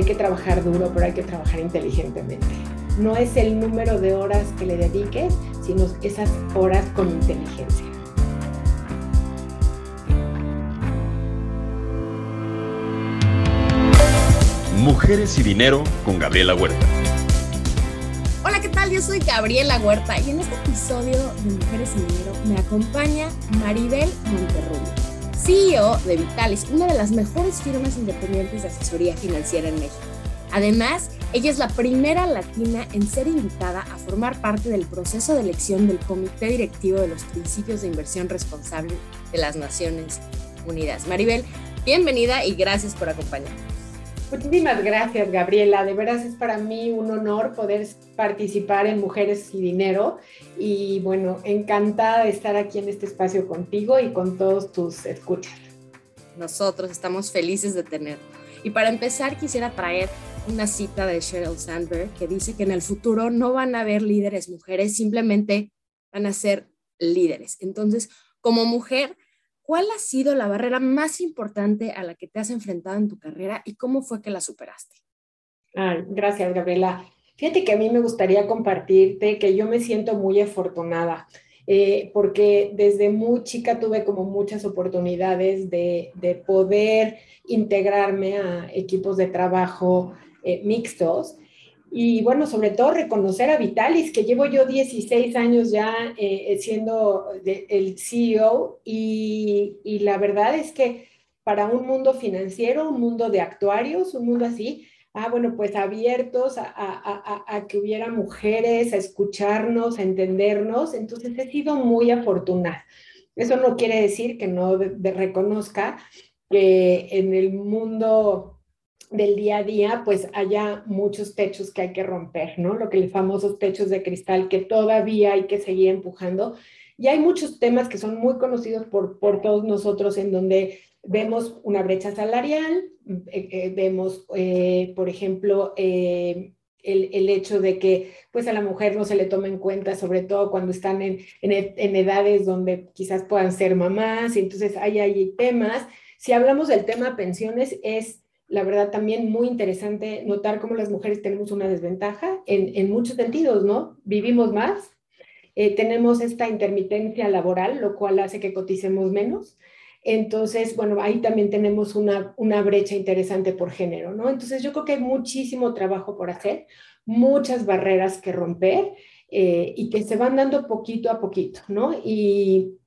hay que trabajar duro, pero hay que trabajar inteligentemente. No es el número de horas que le dediques, sino esas horas con inteligencia. Mujeres y Dinero con Gabriela Huerta. Hola, ¿qué tal? Yo soy Gabriela Huerta y en este episodio de Mujeres y Dinero me acompaña Maribel Monterrubio, CEO de Vitalis, una de las mejores firmas independientes de asesoría financiera en México. Además, ella es la primera latina en ser invitada a formar parte del proceso de elección del Comité Directivo de los Principios de Inversión Responsable de las Naciones Unidas. Maribel, bienvenida y gracias por acompañarnos. Muchísimas gracias, Gabriela. De veras es para mí un honor poder participar en Mujeres y Dinero. Y bueno, encantada de estar aquí en este espacio contigo y con todos tus escuchas. Nosotros estamos felices de tener. Y para empezar, quisiera traer una cita de Sheryl Sandberg que dice que en el futuro no van a haber líderes mujeres, simplemente van a ser líderes. Entonces, como mujer, ¿Cuál ha sido la barrera más importante a la que te has enfrentado en tu carrera y cómo fue que la superaste? gracias, Gabriela. Fíjate que a mí me gustaría compartirte que yo me siento muy afortunada. Eh, porque desde muy chica tuve como muchas oportunidades de, poder integrarme a equipos de trabajo eh, mixtos y bueno, sobre todo reconocer a Vitalis, que llevo yo 16 años ya eh, siendo el CEO y, y, la verdad es que para un mundo financiero, un mundo de actuarios, un mundo así, ah, bueno, pues abiertos a, a, a, que hubiera mujeres, a escucharnos, a entendernos, entonces he sido muy afortunada. Eso no quiere decir que no reconozca que en el mundo del día a día, pues haya muchos techos que hay que romper, ¿no? Lo que los famosos techos de cristal que todavía hay que seguir empujando. Y hay muchos temas que son muy conocidos por, por todos nosotros en donde vemos una brecha salarial, eh, eh, vemos, eh, por ejemplo, el, el, hecho de que pues a la mujer no se le tome en cuenta, sobre todo cuando están en, en, en edades donde quizás puedan ser mamás, entonces hay ahí temas. Si hablamos del tema pensiones, es la verdad también muy interesante notar cómo las mujeres tenemos una desventaja en, muchos sentidos, ¿no? Vivimos más, eh, tenemos esta intermitencia laboral, lo cual hace que coticemos menos. Entonces, bueno, ahí también tenemos una, una brecha interesante por género, ¿no? Entonces, yo creo que hay muchísimo trabajo por hacer, muchas barreras que romper eh, y que se van dando poquito a poquito, ¿no? Y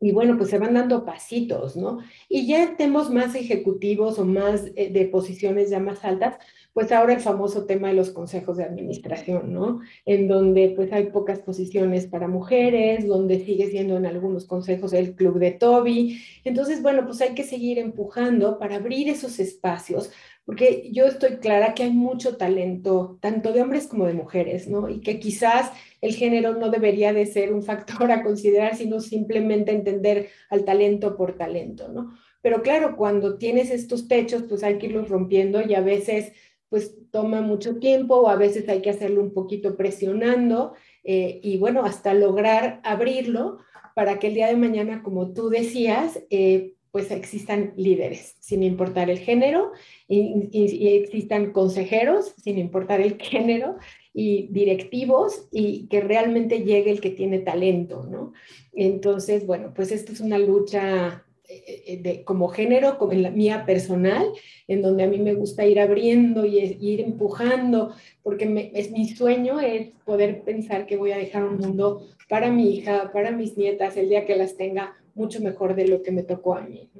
y bueno, pues se van dando pasitos, ¿no? Y ya tenemos más ejecutivos o más eh, de posiciones ya más altas, pues ahora el famoso tema de los consejos de administración, ¿no? En donde pues hay pocas posiciones para mujeres, donde sigue siendo en algunos consejos el club de Toby. Entonces, bueno, pues hay que seguir empujando para abrir esos espacios, porque yo estoy clara que hay mucho talento, tanto de hombres como de mujeres, ¿no? Y que quizás el género no debería de ser un factor a considerar, sino simplemente entender al talento por talento, ¿no? Pero claro, cuando tienes estos techos, pues hay que irlos rompiendo y a veces pues toma mucho tiempo o a veces hay que hacerlo un poquito presionando eh, y bueno, hasta lograr abrirlo para que el día de mañana, como tú decías, eh, pues existan líderes, sin importar el género, y, existan consejeros, sin importar el género, y directivos, y que realmente llegue el que tiene talento, ¿no? Entonces, bueno, pues esto es una lucha eh, eh, de, como género, como en la mía personal, en donde a mí me gusta ir abriendo y, ir empujando, porque es mi sueño es poder pensar que voy a dejar un mundo para mi hija, para mis nietas, el día que las tenga mucho mejor de lo que me tocó a mí.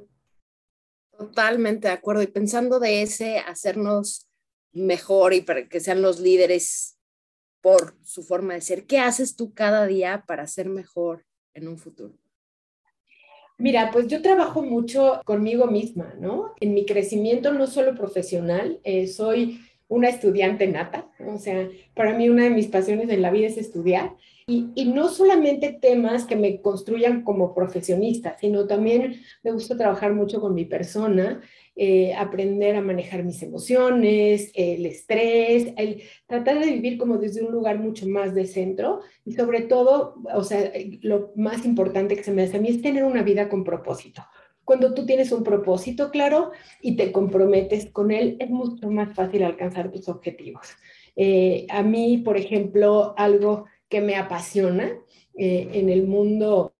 Totalmente de acuerdo. Y pensando de ese, hacernos mejor y para que sean los líderes por su forma de ser, ¿qué haces tú cada día para ser mejor en un futuro? Mira, pues yo trabajo mucho conmigo misma, ¿no? En mi crecimiento no solo profesional, eh, soy una estudiante nata, o sea, para mí una de mis pasiones en la vida es estudiar y, no solamente temas que me construyan como profesionista, sino también me gusta trabajar mucho con mi persona, eh, aprender a manejar mis emociones, el estrés, el tratar de vivir como desde un lugar mucho más de centro y sobre todo, o sea, lo más importante que se me hace a mí es tener una vida con propósito cuando tú tienes un propósito claro y te comprometes con él, es mucho más fácil alcanzar tus objetivos. Eh, a mí, por ejemplo, algo que me apasiona eh, en el mundo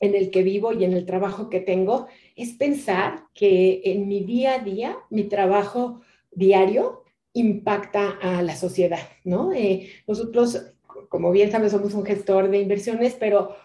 en el que vivo y en el trabajo que tengo es pensar que en mi día a día, mi trabajo diario impacta a la sociedad, ¿no? Eh, nosotros, como bien sabes, somos un gestor de inversiones, pero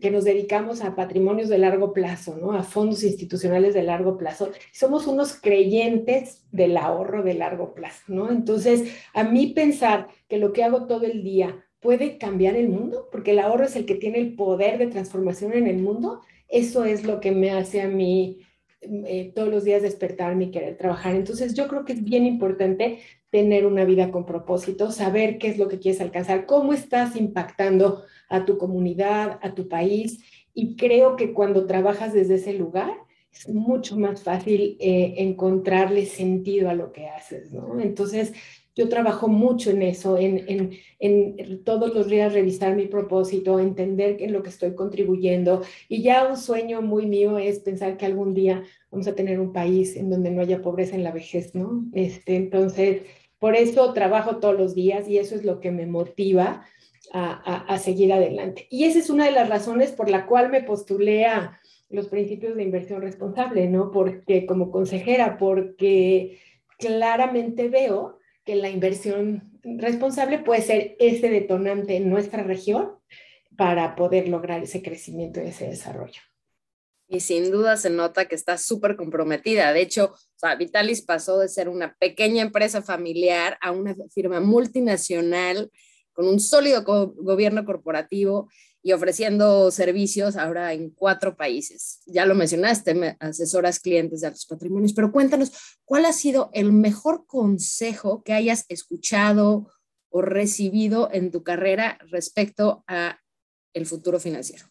que nos dedicamos a patrimonios de largo plazo, ¿no? A fondos institucionales de largo plazo. Somos unos creyentes del ahorro de largo plazo, ¿no? Entonces, a mí pensar que lo que hago todo el día puede cambiar el mundo, porque el ahorro es el que tiene el poder de transformación en el mundo, eso es lo que me hace a mí eh, todos los días despertarme y querer trabajar. Entonces yo creo que es bien importante tener una vida con propósito, saber qué es lo que quieres alcanzar, cómo estás impactando a tu comunidad, a tu país. Y creo que cuando trabajas desde ese lugar, es mucho más fácil eh, encontrarle sentido a lo que haces, ¿no? Entonces, yo trabajo mucho en eso, en, todos los días revisar mi propósito, entender en lo que estoy contribuyendo. Y ya un sueño muy mío es pensar que algún día vamos a tener un país en donde no haya pobreza en la vejez, ¿no? Este, entonces, por eso trabajo todos los días y eso es lo que me motiva a, a seguir adelante. Y esa es una de las razones por la cual me postulé a los principios de inversión responsable, ¿no? Porque como consejera, porque claramente veo que la inversión responsable puede ser ese detonante en nuestra región para poder lograr ese crecimiento y ese desarrollo. Y sin duda se nota que está súper comprometida. De hecho, Vitalis pasó de ser una pequeña empresa familiar a una firma multinacional con un sólido gobierno corporativo y ofreciendo servicios ahora en cuatro países. Ya lo mencionaste, asesoras clientes de altos patrimonios, pero cuéntanos, ¿cuál ha sido el mejor consejo que hayas escuchado o recibido en tu carrera respecto a el futuro financiero?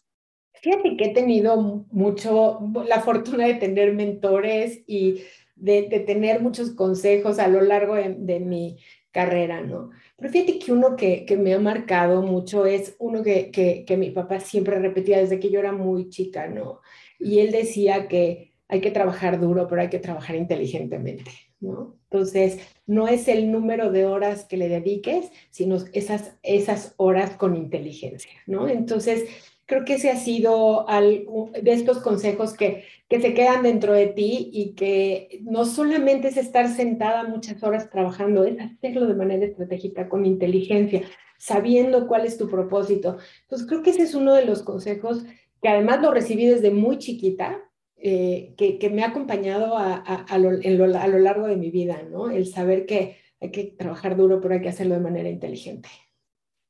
Fíjate que he tenido mucho la fortuna de tener mentores y de, tener muchos consejos a lo largo de mi carrera, ¿no? Pero fíjate que uno que, que me ha marcado mucho es uno que, que, mi papá siempre repetía desde que yo era muy chica, ¿no? Y él decía que hay que trabajar duro, pero hay que trabajar inteligentemente, ¿no? Entonces, no es el número de horas que le dediques, sino esas, esas horas con inteligencia, ¿no? Entonces, creo que ese ha sido de estos consejos que, que se quedan dentro de ti y que no solamente es estar sentada muchas horas trabajando, es hacerlo de manera estratégica, con inteligencia, sabiendo cuál es tu propósito. Entonces, creo que ese es uno de los consejos que además lo recibí desde muy chiquita, eh, que, que, me ha acompañado a, a, lo, a lo largo de mi vida, ¿no? El saber que hay que trabajar duro, pero hay que hacerlo de manera inteligente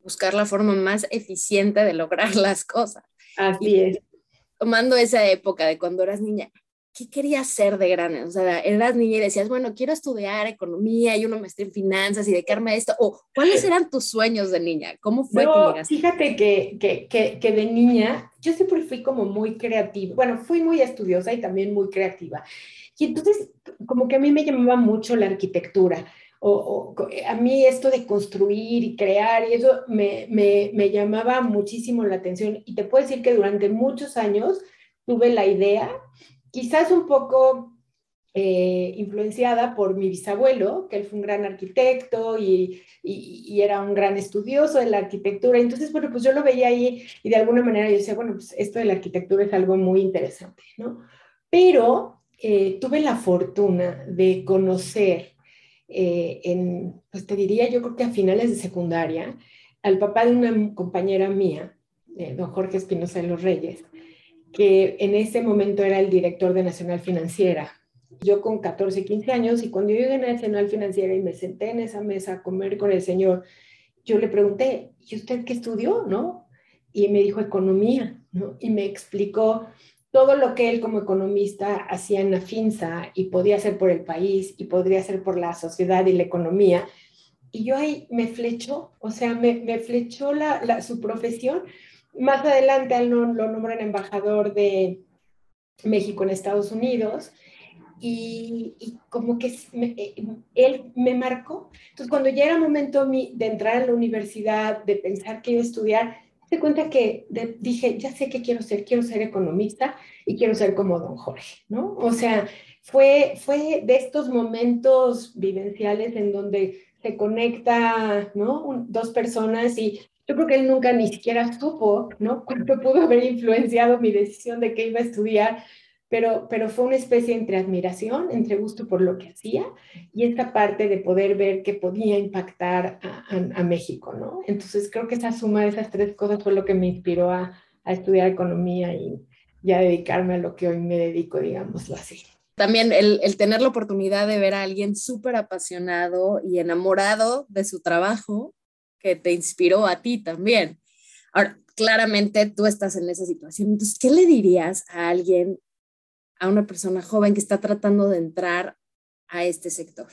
buscar la forma más eficiente de lograr las cosas. Así es. Tomando esa época de cuando eras niña, ¿qué querías ser de grande? O sea, eras niña y decías, bueno, quiero estudiar economía y uno me esté en finanzas y dedicarme a esto. O, ¿cuáles eran tus sueños de niña? ¿Cómo fue que llegaste? Fíjate que, que, que, que de niña yo siempre fui como muy creativa. Bueno, fui muy estudiosa y también muy creativa. Y entonces, como que a mí me llamaba mucho la arquitectura o, a mí esto de construir y crear y eso me, me, me, llamaba muchísimo la atención y te puedo decir que durante muchos años tuve la idea, quizás un poco eh, influenciada por mi bisabuelo, que él fue un gran arquitecto y, y, y, era un gran estudioso de la arquitectura. Entonces, bueno, pues yo lo veía ahí y de alguna manera yo decía, bueno, pues esto de la arquitectura es algo muy interesante, ¿no? Pero eh, tuve la fortuna de conocer eh, en, pues te diría, yo creo que a finales de secundaria, al papá de una compañera mía, eh, don Jorge Espinosa de los Reyes, que en ese momento era el director de Nacional Financiera. Yo con 14, 15 años, y cuando yo llegué a Nacional Financiera y me senté en esa mesa a comer con el señor, yo le pregunté, ¿y usted qué estudió? ¿No? Y me dijo economía, ¿no? Y me explicó todo lo que él como economista hacía en la y podía hacer por el país y podría hacer por la sociedad y la economía. Y yo ahí me flechó, o sea, me, me flechó su profesión. Más adelante él lo, lo nombran embajador de México en Estados Unidos y, y, como que eh, él me marcó. Entonces, cuando ya era momento de entrar a la universidad, de pensar que iba a estudiar, se cuenta que dije, ya sé qué quiero ser, quiero ser economista y quiero ser como don Jorge, ¿no? O sea, fue, fue de estos momentos vivenciales en donde se conecta, ¿no? dos personas y yo creo que él nunca ni siquiera supo, ¿no? Cuánto pudo haber influenciado mi decisión de que iba a estudiar, pero, pero fue una especie entre admiración, entre gusto por lo que hacía y esta parte de poder ver que podía impactar a, a, México, ¿no? Entonces creo que esa suma de esas tres cosas fue lo que me inspiró a, a estudiar economía y ya dedicarme a lo que hoy me dedico, digámoslo así también el, el, tener la oportunidad de ver a alguien súper apasionado y enamorado de su trabajo que te inspiró a ti también. Ahora, claramente tú estás en esa situación. Entonces, ¿qué le dirías a alguien, a una persona joven que está tratando de entrar a este sector?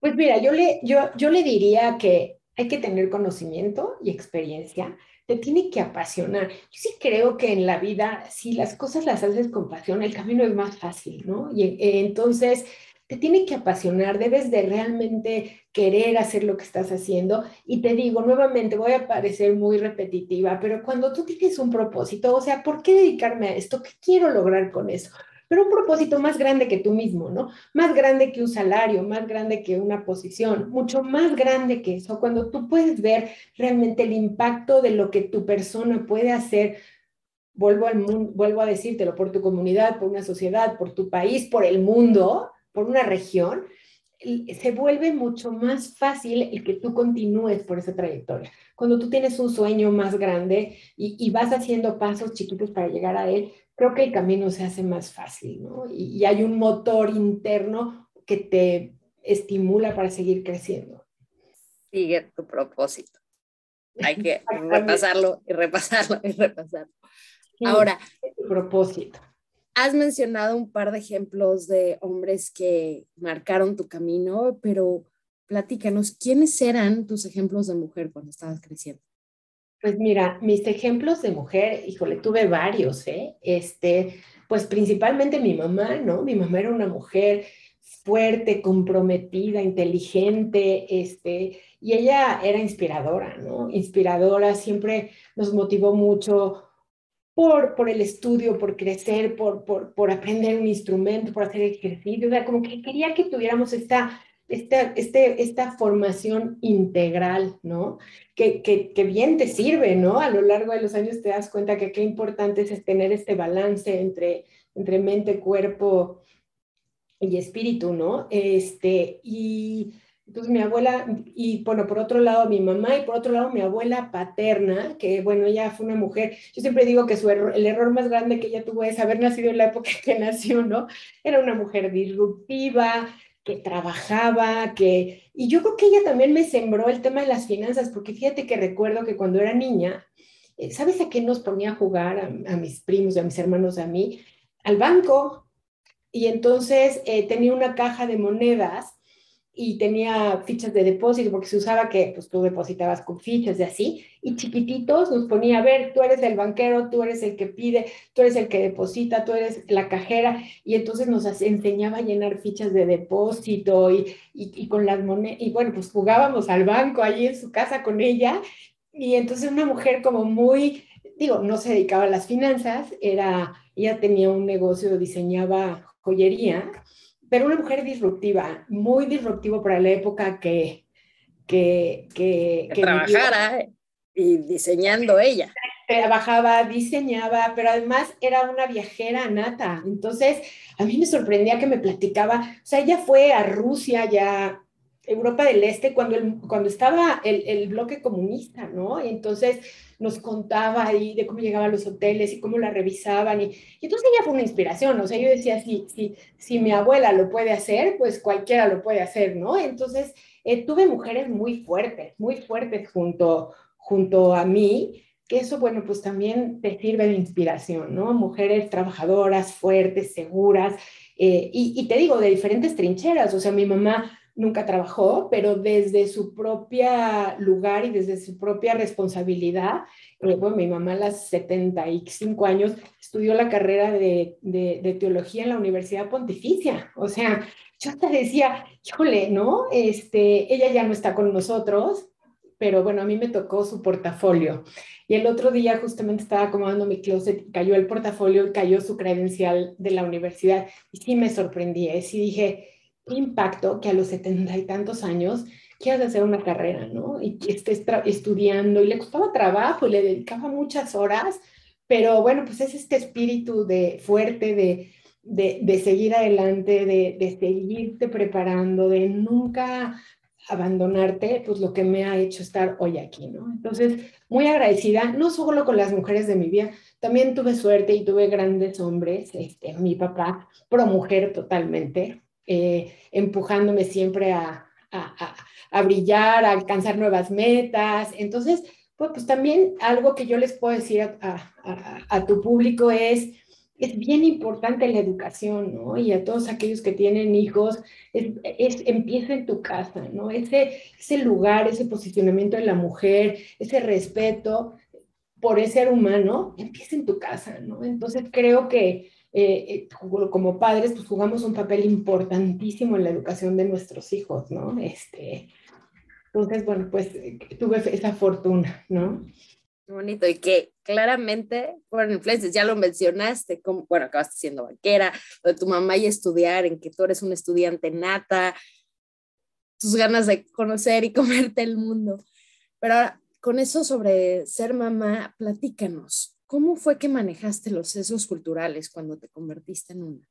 Pues mira, yo le, yo, yo le diría que hay que tener conocimiento y experiencia, te tiene que apasionar. Yo sí creo que en la vida, si las cosas las haces con pasión, el camino es más fácil, ¿no? Y entonces te tiene que apasionar, debes de realmente querer hacer lo que estás haciendo. Y te digo, nuevamente, voy a parecer muy repetitiva, pero cuando tú tienes un propósito, o sea, ¿por qué dedicarme a esto? ¿Qué quiero lograr con eso? Pero un propósito más grande que tú mismo, ¿no? Más grande que un salario, más grande que una posición, mucho más grande que eso, cuando tú puedes ver realmente el impacto de lo que tu persona puede hacer vuelvo, al mundo, vuelvo a decírtelo, por tu comunidad, por una sociedad, por tu país, por el mundo, por una región, se vuelve mucho más fácil el que tú continúes por esa trayectoria. Cuando tú tienes un sueño más grande y, vas haciendo pasos chiquitos para llegar a él, creo que el camino se hace más fácil, ¿no? Y, y hay un motor interno que te estimula para seguir creciendo. Sigue tu propósito. Hay que repasarlo y repasarlo y repasarlo. Ahora, tu propósito. Has mencionado un par de ejemplos de hombres que marcaron tu camino, pero platícanos, ¿quiénes eran tus ejemplos de mujer cuando estabas creciendo? Pues mira, mis ejemplos de mujer, híjole, tuve varios, ¿eh? Este, pues principalmente mi mamá, ¿no? Mi mamá era una mujer fuerte, comprometida, inteligente, este, y ella era inspiradora, ¿no? Inspiradora, siempre nos motivó mucho por, por el estudio, por crecer, por, por, por aprender un instrumento, por hacer ejercicio, o sea, como que quería que tuviéramos esta, esta, este, esta formación integral, ¿no? Que, que, que, bien te sirve, ¿no? A lo largo de los años te das cuenta que qué importante es tener este balance entre, entre mente, cuerpo y espíritu, ¿no? Este, y entonces mi abuela, y bueno, por otro lado mi mamá y por otro lado mi abuela paterna, que bueno, ella fue una mujer, yo siempre digo que su el error más grande que ella tuvo es haber nacido en la época que nació, ¿no? Era una mujer disruptiva, que trabajaba, que... Y yo creo que ella también me sembró el tema de las finanzas, porque fíjate que recuerdo que cuando era niña, eh, ¿sabes a qué nos ponía a jugar a, mis primos a mis hermanos, a mí? Al banco. Y entonces eh, tenía una caja de monedas y tenía fichas de depósito porque se usaba que pues tú depositabas con fichas de así y chiquititos nos ponía a ver, tú eres el banquero, tú eres el que pide, tú eres el que deposita, tú eres la cajera y entonces nos enseñaba a llenar fichas de depósito y, y, con las monedas y bueno, pues jugábamos al banco allí en su casa con ella y entonces una mujer como muy, digo, no se dedicaba a las finanzas, era, ella tenía un negocio, diseñaba joyería pero una mujer disruptiva, muy disruptivo para la época que... Que, que, trabajara y diseñando ella. Trabajaba, diseñaba, pero además era una viajera nata. Entonces, a mí me sorprendía que me platicaba, o sea, ella fue a Rusia ya, Europa del Este, cuando, el, cuando estaba el, el bloque comunista, ¿no? Y entonces nos contaba ahí de cómo llegaba a los hoteles y cómo la revisaban. Y, entonces ella fue una inspiración, o sea, yo decía, si, si, si mi abuela lo puede hacer, pues cualquiera lo puede hacer, ¿no? Entonces eh, tuve mujeres muy fuertes, muy fuertes junto, junto a mí, que eso, bueno, pues también te sirve de inspiración, ¿no? Mujeres trabajadoras, fuertes, seguras, eh, y, y te digo, de diferentes trincheras, o sea, mi mamá nunca trabajó, pero desde su propia lugar y desde su propia responsabilidad, bueno, mi mamá a los 75 años estudió la carrera de, de, teología en la Universidad Pontificia. O sea, yo hasta decía, híjole, ¿no? Este, ella ya no está con nosotros, pero bueno, a mí me tocó su portafolio. Y el otro día justamente estaba acomodando mi closet, cayó el portafolio y cayó su credencial de la universidad. Y sí me sorprendí, ¿eh? sí dije, impacto que a los setenta y tantos años quieras hacer una carrera, ¿no? Y que estés estudiando y le costaba trabajo y le dedicaba muchas horas, pero bueno, pues es este espíritu de fuerte, de, de, seguir adelante, de, de seguirte preparando, de nunca abandonarte, pues lo que me ha hecho estar hoy aquí, ¿no? Entonces, muy agradecida, no solo con las mujeres de mi vida, también tuve suerte y tuve grandes hombres, este, mi papá, pro mujer totalmente, eh, empujándome siempre a, a, brillar, a alcanzar nuevas metas. Entonces, pues, pues también algo que yo les puedo decir a, tu público es, es bien importante la educación, ¿no? Y a todos aquellos que tienen hijos, es, empieza en tu casa, ¿no? Ese, ese lugar, ese posicionamiento de la mujer, ese respeto por ese ser humano, empieza en tu casa, ¿no? Entonces creo que eh, eh, como padres, pues jugamos un papel importantísimo en la educación de nuestros hijos, ¿no? Este, entonces, bueno, pues eh, tuve esa fortuna, ¿no? Bonito, y que claramente fueron influencias, ya lo mencionaste, como, bueno, acabaste siendo banquera, lo de tu mamá y estudiar, en que tú eres un estudiante nata, tus ganas de conocer y comerte el mundo. Pero ahora, con eso sobre ser mamá, platícanos, ¿Cómo fue que manejaste los sesgos culturales cuando te convertiste en una?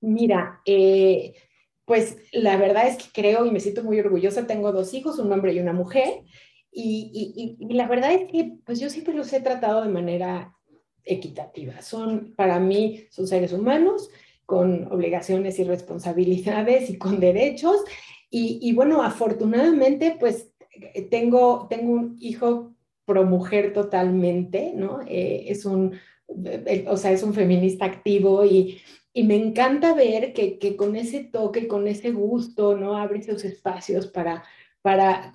Mira, eh, pues la verdad es que creo y me siento muy orgullosa. Tengo dos hijos, un hombre y una mujer. Y, la verdad es que pues yo siempre los he tratado de manera equitativa. Son, para mí, son seres humanos con obligaciones y responsabilidades y con derechos. Y, y bueno, afortunadamente, pues tengo, tengo un hijo pro mujer totalmente, ¿no? Eh, es un, eh, o sea, es un feminista activo y, y me encanta ver que, que, con ese toque, con ese gusto, ¿no? Abre esos espacios para, para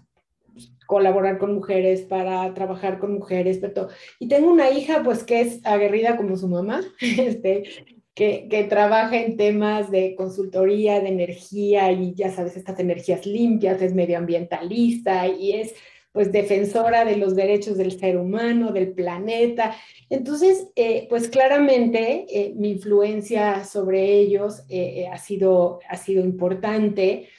colaborar con mujeres, para trabajar con mujeres, pero y tengo una hija pues que es aguerrida como su mamá, este, que, que, trabaja en temas de consultoría, de energía y ya sabes, estas energías limpias, es medioambientalista y es pues defensora de los derechos del ser humano, del planeta. Entonces, eh, pues claramente eh, mi influencia sobre ellos eh, ha, sido, ha sido importante.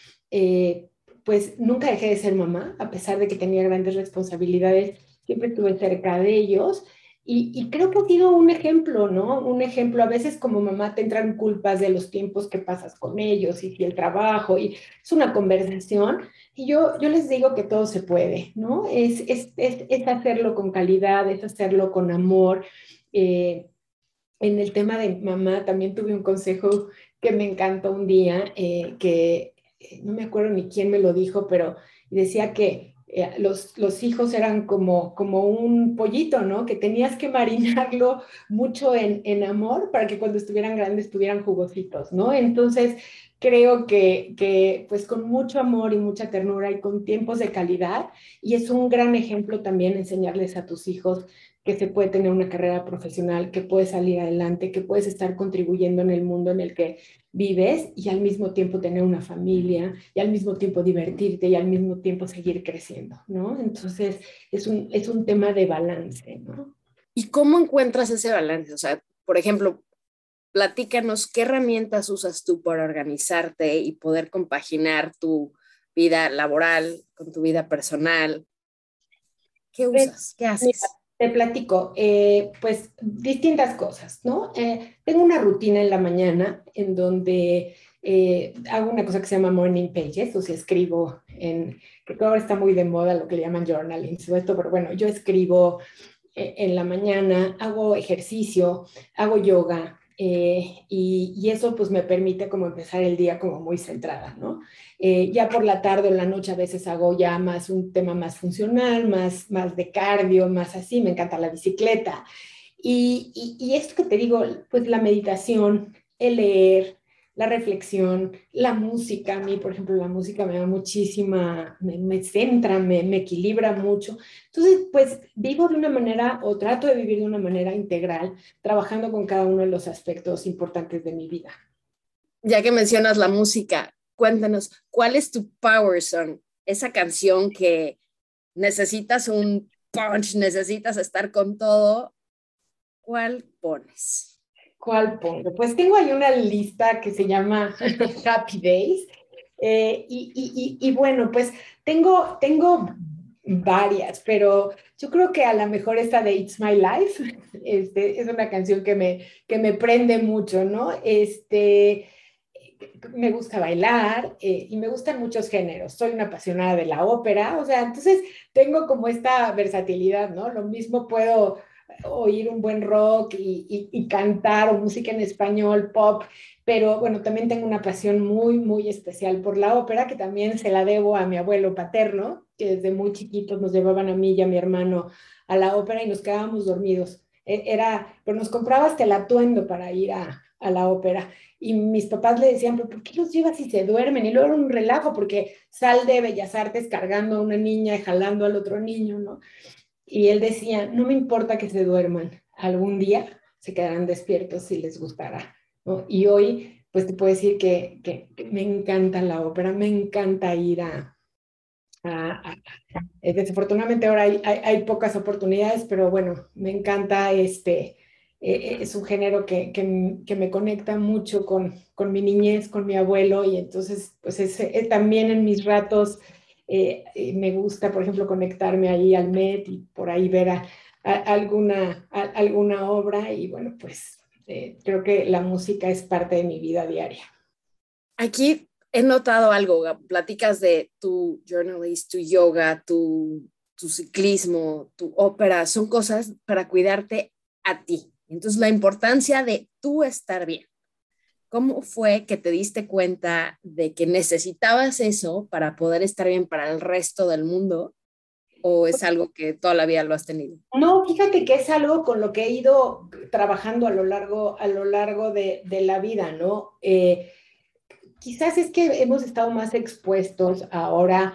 pues nunca dejé de ser mamá, a pesar de que tenía grandes responsabilidades, siempre estuve cerca de ellos. Y, creo que ha sido un ejemplo, ¿no? Un ejemplo, a veces como mamá te entran culpas de los tiempos que pasas con ellos y el trabajo, y es una conversación, y yo, yo les digo que todo se puede, ¿no? Es, es, es, es hacerlo con calidad, es hacerlo con amor. Eh, en el tema de mamá también tuve un consejo que me encantó un día, eh, que eh, no me acuerdo ni quién me lo dijo, pero decía que los, los, hijos eran como, como un pollito, ¿no? Que tenías que marinarlo mucho en, en, amor para que cuando estuvieran grandes estuvieran jugositos, ¿no? Entonces, creo que, que, pues con mucho amor y mucha ternura y con tiempos de calidad, y es un gran ejemplo también enseñarles a tus hijos que se puede tener una carrera profesional, que puedes salir adelante, que puedes estar contribuyendo en el mundo en el que vives y al mismo tiempo tener una familia y al mismo tiempo divertirte y al mismo tiempo seguir creciendo, ¿no? Entonces es un, es un tema de balance, ¿no? ¿Y cómo encuentras ese balance? O sea, por ejemplo, platícanos qué herramientas usas tú para organizarte y poder compaginar tu vida laboral con tu vida personal. ¿Qué pues, usas? ¿Qué haces? Te platico, eh, pues distintas cosas, ¿no? Eh, tengo una rutina en la mañana en donde eh, hago una cosa que se llama morning pages, o sea, escribo en, que ahora está muy de moda lo que le llaman journaling, esto, pero bueno, yo escribo en la mañana, hago ejercicio, hago yoga, eh, y, eso pues me permite como empezar el día como muy centrada, ¿no? Eh, ya por la tarde o la noche a veces hago ya más un tema más funcional, más, más de cardio, más así, me encanta la bicicleta. Y, y, y esto que te digo, pues la meditación, el leer, la reflexión, la música, a mí, por ejemplo, la música me da muchísima, me, centra, me, me, equilibra mucho. Entonces, pues vivo de una manera o trato de vivir de una manera integral, trabajando con cada uno de los aspectos importantes de mi vida. Ya que mencionas la música, cuéntanos, ¿cuál es tu Power Song? Esa canción que necesitas un punch, necesitas estar con todo, ¿cuál pones? ¿Cuál pongo? Pues tengo ahí una lista que se llama Happy Days. Eh, y, bueno, pues tengo, tengo varias, pero yo creo que a lo mejor esta de It's My Life este, es una canción que me, que me prende mucho, ¿no? Este, me gusta bailar eh, y me gustan muchos géneros. Soy una apasionada de la ópera, o sea, entonces tengo como esta versatilidad, ¿no? Lo mismo puedo oír un buen rock y, cantar o música en español, pop, pero bueno, también tengo una pasión muy, muy especial por la ópera, que también se la debo a mi abuelo paterno, que desde muy chiquitos nos llevaban a mí y a mi hermano a la ópera y nos quedábamos dormidos. E, era, pero nos compraba hasta el atuendo para ir a, a la ópera. Y mis papás le decían, pero ¿por qué los llevas si se duermen? Y luego era un relajo porque sal de Bellas Artes cargando a una niña y jalando al otro niño, ¿no? Y él decía, no me importa que se duerman, algún día se quedarán despiertos si les gustará. Y hoy, pues te puedo decir que, me encanta la ópera, me encanta ir a... a, desafortunadamente ahora hay, hay, pocas oportunidades, pero bueno, me encanta este... Eh, eh, es un género que, que, me conecta mucho con, con, mi niñez, con mi abuelo, y entonces, pues es, es también en mis ratos eh, eh, me gusta, por ejemplo, conectarme ahí al MET y por ahí ver alguna, alguna obra y bueno, pues eh, creo que la música es parte de mi vida diaria. Aquí he notado algo, platicas de tu journalist, tu yoga, tu, tu ciclismo, tu ópera, son cosas para cuidarte a ti. Entonces, la importancia de tú estar bien. ¿Cómo fue que te diste cuenta de que necesitabas eso para poder estar bien para el resto del mundo? ¿O es algo que toda la vida lo has tenido? No, fíjate que es algo con lo que he ido trabajando a lo largo, a lo largo de, la vida, ¿no? Eh, quizás es que hemos estado más expuestos ahora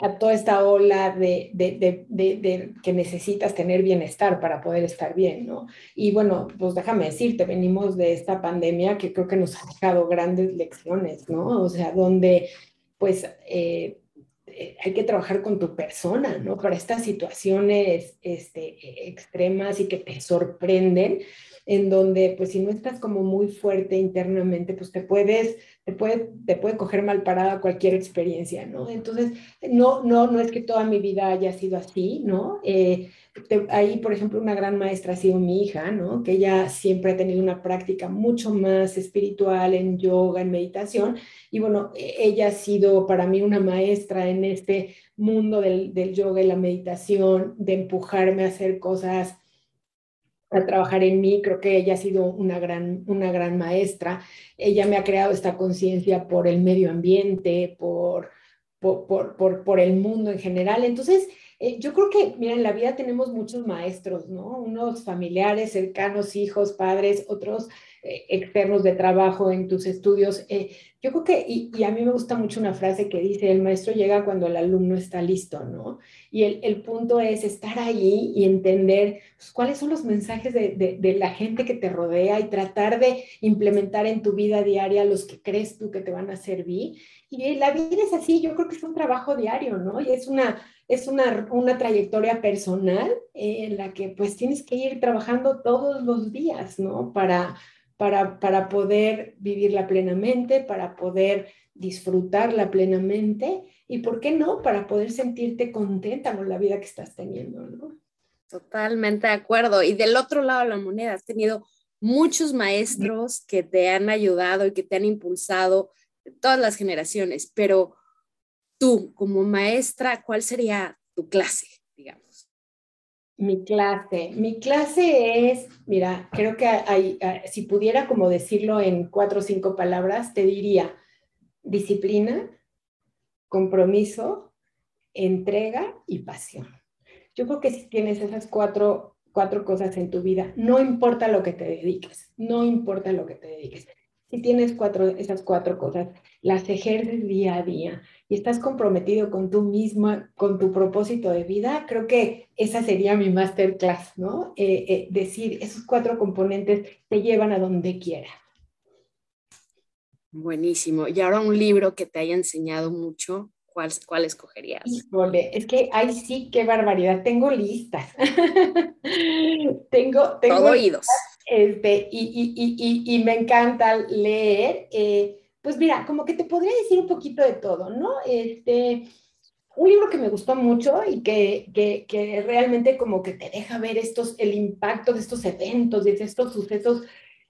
a toda esta ola de, de, de, que necesitas tener bienestar para poder estar bien, ¿no? Y bueno, pues déjame decirte, venimos de esta pandemia que creo que nos ha dejado grandes lecciones, ¿no? O sea, donde pues eh, eh, hay que trabajar con tu persona, ¿no? Para estas situaciones este, extremas y que te sorprenden, en donde pues si no estás como muy fuerte internamente, pues te puedes, te puede, te puede coger mal parada cualquier experiencia, ¿no? Entonces, no, no, no es que toda mi vida haya sido así, ¿no? Eh, ahí, por ejemplo, una gran maestra ha sido mi hija, ¿no? Que ella siempre ha tenido una práctica mucho más espiritual en yoga, en meditación, y bueno, e, ella ha sido para mí una maestra en este mundo del, del yoga y la meditación, de empujarme a hacer cosas a trabajar en mí. Creo que ella ha sido una gran, una gran maestra. Ella me ha creado esta conciencia por el medio ambiente, por, por, por, por, el mundo en general. Entonces, eh, yo creo que, mira, en la vida tenemos muchos maestros, ¿no? Unos familiares, cercanos, hijos, padres, otros externos de trabajo en tus estudios. Eh, yo creo que, y, a mí me gusta mucho una frase que dice, el maestro llega cuando el alumno está listo, ¿no? Y el, el punto es estar ahí y entender pues, cuáles son los mensajes de, de, de, la gente que te rodea y tratar de implementar en tu vida diaria los que crees tú que te van a servir. Y la vida es así, yo creo que es un trabajo diario, ¿no? Y es una, es una, una trayectoria personal en la que pues tienes que ir trabajando todos los días, ¿no? Para para, poder vivirla plenamente, para poder disfrutarla plenamente y, ¿por qué no?, para poder sentirte contenta con la vida que estás teniendo, ¿no? Totalmente de acuerdo. Y del otro lado de la moneda, has tenido muchos maestros que te han ayudado y que te han impulsado, todas las generaciones, pero tú como maestra, ¿cuál sería tu clase? Mi clase, mi clase es, mira, creo que hay, si pudiera como decirlo en cuatro o cinco palabras, te diría disciplina, compromiso, entrega y pasión. Yo creo que si tienes esas cuatro, cuatro cosas en tu vida, no importa lo que te dediques, no importa lo que te dediques. Si tienes cuatro, esas cuatro cosas, las ejerces día a día y estás comprometido con tú misma, con tu propósito de vida, creo que esa sería mi masterclass, ¿no? Eh, eh, decir, esos cuatro componentes te llevan a donde quiera. Buenísimo. Y ahora un libro que te haya enseñado mucho, ¿cuál, cuál escogerías? Híjole, es que ahí sí, qué barbaridad. Tengo listas. tengo, tengo Todo oídos. Este, y, y, y, y, me encanta leer. Eh, pues mira, como que te podría decir un poquito de todo, ¿no? Este, un libro que me gustó mucho y que, que, que, realmente como que te deja ver estos, el impacto de estos eventos, de estos sucesos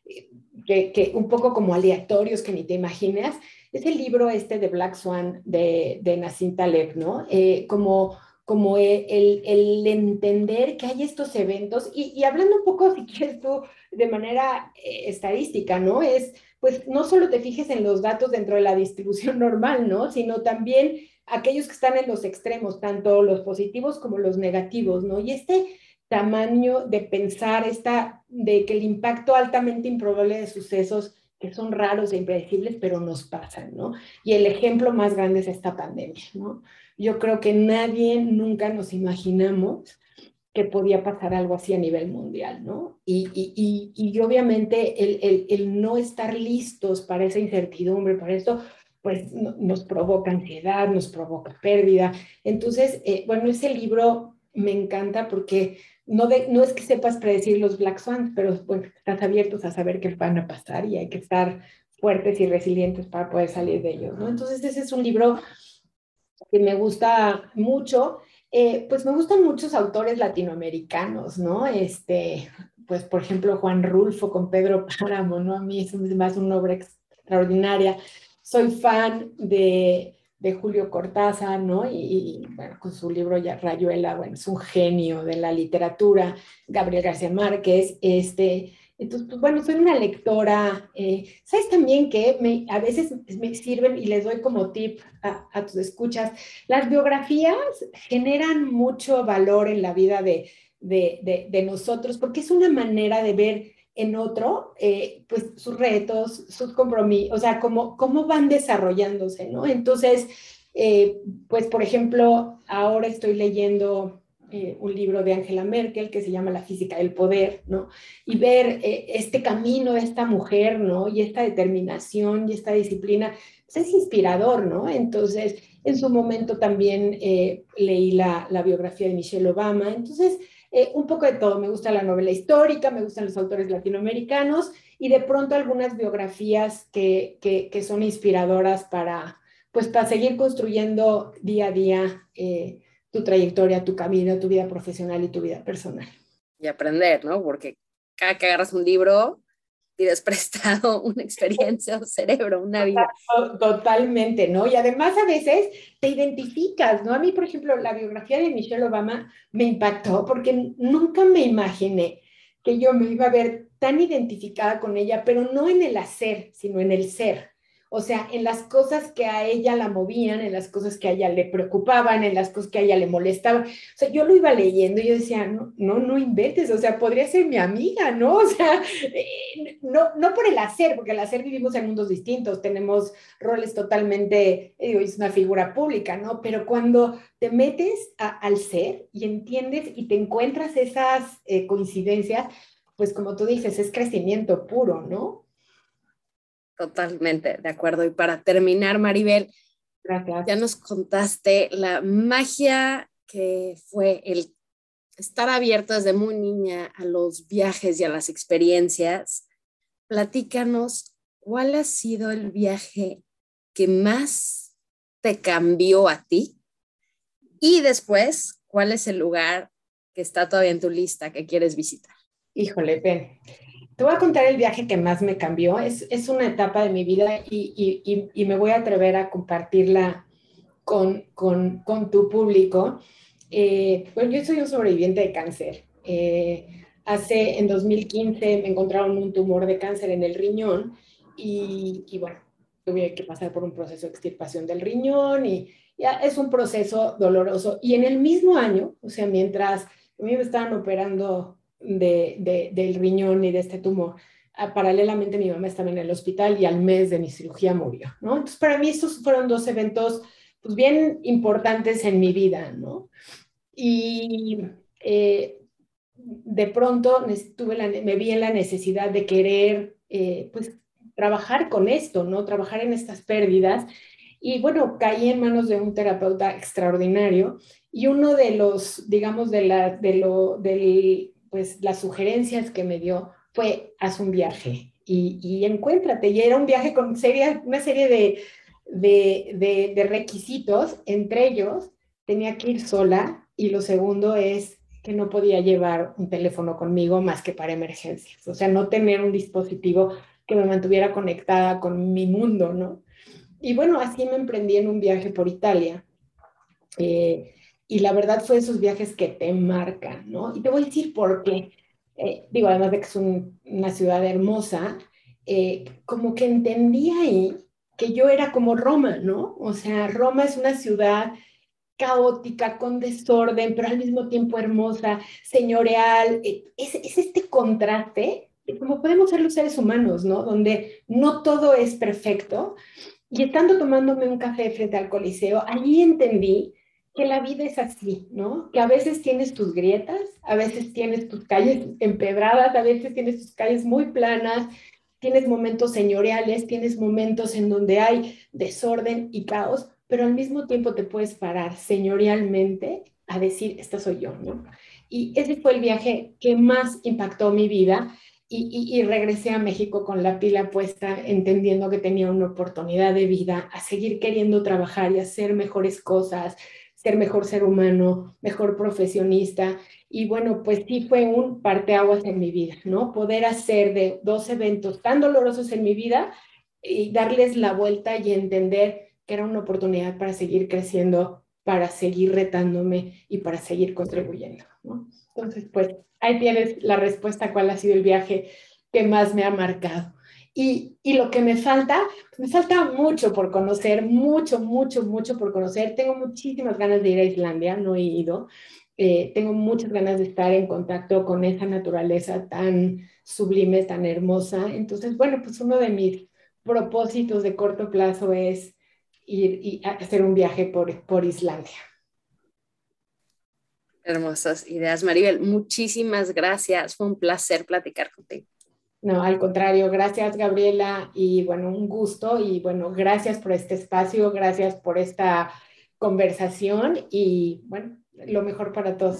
eh, que, que un poco como aleatorios que ni te imaginas, es el libro este de Black Swan de, de Nassim Taleb, ¿no? Eh, como como el, el, entender que hay estos eventos y, y, hablando un poco, si quieres tú, de manera eh, estadística, ¿no? Es, pues, no solo te fijes en los datos dentro de la distribución normal, ¿no? Sino también aquellos que están en los extremos, tanto los positivos como los negativos, ¿no? Y este tamaño de pensar, esta, de que el impacto altamente improbable de sucesos que son raros e impredecibles, pero nos pasan, ¿no? Y el ejemplo más grande es esta pandemia, ¿no? Yo creo que nadie nunca nos imaginamos que podía pasar algo así a nivel mundial, ¿no? Y, y, y, y obviamente el, el, el, no estar listos para esa incertidumbre, para esto, pues no, nos provoca ansiedad, nos provoca pérdida. Entonces, eh, bueno, ese libro me encanta porque no, de, no es que sepas predecir los Black Swans, pero estás abiertos a saber qué van a pasar y hay que estar fuertes y resilientes para poder salir de ellos, ¿no? Entonces, ese es un libro que me gusta mucho. Eh, pues me gustan muchos autores latinoamericanos, ¿no? Este, pues por ejemplo Juan Rulfo con Pedro Páramo, ¿no? A mí es más una obra extraordinaria soy fan de, de Julio Cortázar, ¿no? Y, bueno, con su libro ya Rayuela, bueno, es un genio de la literatura, Gabriel García Márquez, este, entonces, pues bueno, soy una lectora. Eh, ¿Sabes también que a veces me sirven y les doy como tip a, tus escuchas? Las biografías generan mucho valor en la vida de, de, de, de nosotros porque es una manera de ver en otro, eh, pues sus retos, sus compromisos, o sea, cómo, cómo van desarrollándose, ¿no? Entonces, eh, pues por ejemplo, ahora estoy leyendo eh, un libro de Angela Merkel que se llama La física del poder, ¿no? Y ver este camino de esta mujer, ¿no? Y esta determinación y esta disciplina, pues es inspirador, ¿no? Entonces, en su momento también leí la, biografía de Michelle Obama, entonces, eh, un poco de todo. Me gusta la novela histórica, me gustan los autores latinoamericanos y de pronto algunas biografías que, que, son inspiradoras para, pues, para seguir construyendo día a día eh, tu trayectoria, tu camino, tu vida profesional y tu vida personal. Y aprender, ¿no? Porque cada que agarras un libro, pides prestado una experiencia, un cerebro, una vida. Totalmente, ¿no? Y además a veces te identificas, ¿no? A mí, por ejemplo, la biografía de Michelle Obama me impactó porque nunca me imaginé que yo me iba a ver tan identificada con ella, pero no en el hacer, sino en el ser o sea, en las cosas que a ella la movían, en las cosas que a ella le preocupaban, en las cosas que a ella le molestaban. O sea, yo lo iba leyendo y yo decía, no, no, no inventes, o sea, podría ser mi amiga, ¿no? O sea, eh, no, no por el hacer, porque el hacer vivimos en mundos distintos, tenemos roles totalmente, digo, es una figura pública, ¿no? Pero cuando te metes al ser y entiendes y te encuentras esas eh, coincidencias, pues como tú dices, es crecimiento puro, ¿no? Totalmente, de acuerdo. Y para terminar, Maribel, ya nos contaste la magia que fue el estar abierto desde muy niña a los viajes y a las experiencias. Platícanos, ¿cuál ha sido el viaje que más te cambió a ti? Y después, ¿cuál es el lugar que está todavía en tu lista que quieres visitar? Híjole, ven. Te voy a contar el viaje que más me cambió. Es, es una etapa de mi vida y, y, y, me voy a atrever a compartirla con, con, con tu público. Eh, bueno, yo soy un sobreviviente de cáncer. Eh, hace, en 2015 me encontraron un tumor de cáncer en el riñón y, y bueno, tuve que pasar por un proceso de extirpación del riñón y ya es un proceso doloroso. Y en el mismo año, o sea, mientras a mí me estaban operando de, del riñón y de este tumor. Ah, paralelamente mi mamá estaba en el hospital y al mes de mi cirugía murió, ¿no? Entonces para mí estos fueron dos eventos pues bien importantes en mi vida, ¿no? Y eh, de pronto tuve me vi en la necesidad de querer, eh, pues, trabajar con esto, ¿no? Trabajar en estas pérdidas. Y bueno, caí en manos de un terapeuta extraordinario y uno de los, digamos, de, la, de, lo, de pues, las sugerencias que me dio fue, haz un viaje y, y encuéntrate. Y era un viaje con serie, una serie de, de, de, requisitos, entre ellos tenía que ir sola y lo segundo es que no podía llevar un teléfono conmigo más que para emergencias, o sea, no tener un dispositivo que me mantuviera conectada con mi mundo, ¿no? Y bueno, así me emprendí en un viaje por Italia. Eh, y la verdad fue esos viajes que te marcan, ¿no? Y te voy a decir por qué. Eh, digo, además de que es una ciudad hermosa, eh, como que entendí ahí que yo era como Roma, ¿no? O sea, Roma es una ciudad caótica, con desorden, pero al mismo tiempo hermosa, señorial. Eh, es, es este contraste, como podemos ser los seres humanos, ¿no? Donde no todo es perfecto. Y estando tomándome un café frente al Coliseo, allí entendí que la vida es así, ¿no? Que a veces tienes tus grietas, a veces tienes tus calles empedradas, a veces tienes tus calles muy planas, tienes momentos señoriales, tienes momentos en donde hay desorden y caos, pero al mismo tiempo te puedes parar señorialmente a decir, esta soy yo, ¿no? Y ese fue el viaje que más impactó mi vida y, y, regresé a México con la pila puesta, entendiendo que tenía una oportunidad de vida, a seguir queriendo trabajar y hacer mejores cosas, ser mejor ser humano, mejor profesionista. Y bueno, pues sí fue un parteaguas en mi vida, ¿no? Poder hacer de dos eventos tan dolorosos en mi vida y darles la vuelta y entender que era una oportunidad para seguir creciendo, para seguir retándome y para seguir contribuyendo, ¿no? Entonces, pues ahí tienes la respuesta cuál ha sido el viaje que más me ha marcado. Y, y, lo que me falta, me falta mucho por conocer, mucho, mucho, mucho por conocer. Tengo muchísimas ganas de ir a Islandia, no he ido. Eh, tengo muchas ganas de estar en contacto con esa naturaleza tan sublime, tan hermosa. Entonces, bueno, pues uno de mis propósitos de corto plazo es ir y hacer un viaje por, por Islandia. Hermosas ideas, Maribel. Muchísimas gracias. Fue un placer platicar contigo. No, al contrario, gracias Gabriela y bueno, un gusto y bueno, gracias por este espacio, gracias por esta conversación y bueno, lo mejor para todos.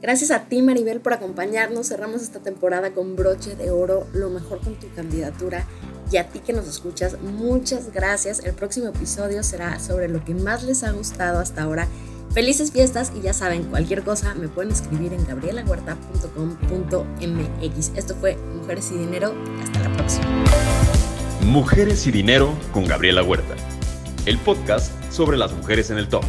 Gracias a ti Maribel por acompañarnos, cerramos esta temporada con broche de oro, lo mejor con tu candidatura y a ti que nos escuchas, muchas gracias. El próximo episodio será sobre lo que más les ha gustado hasta ahora Felices fiestas y ya saben, cualquier cosa me pueden escribir en gabrielahuerta.com.mx. Esto fue Mujeres y Dinero. Hasta la próxima. Mujeres y Dinero con Gabriela Huerta. El podcast sobre las mujeres en el top.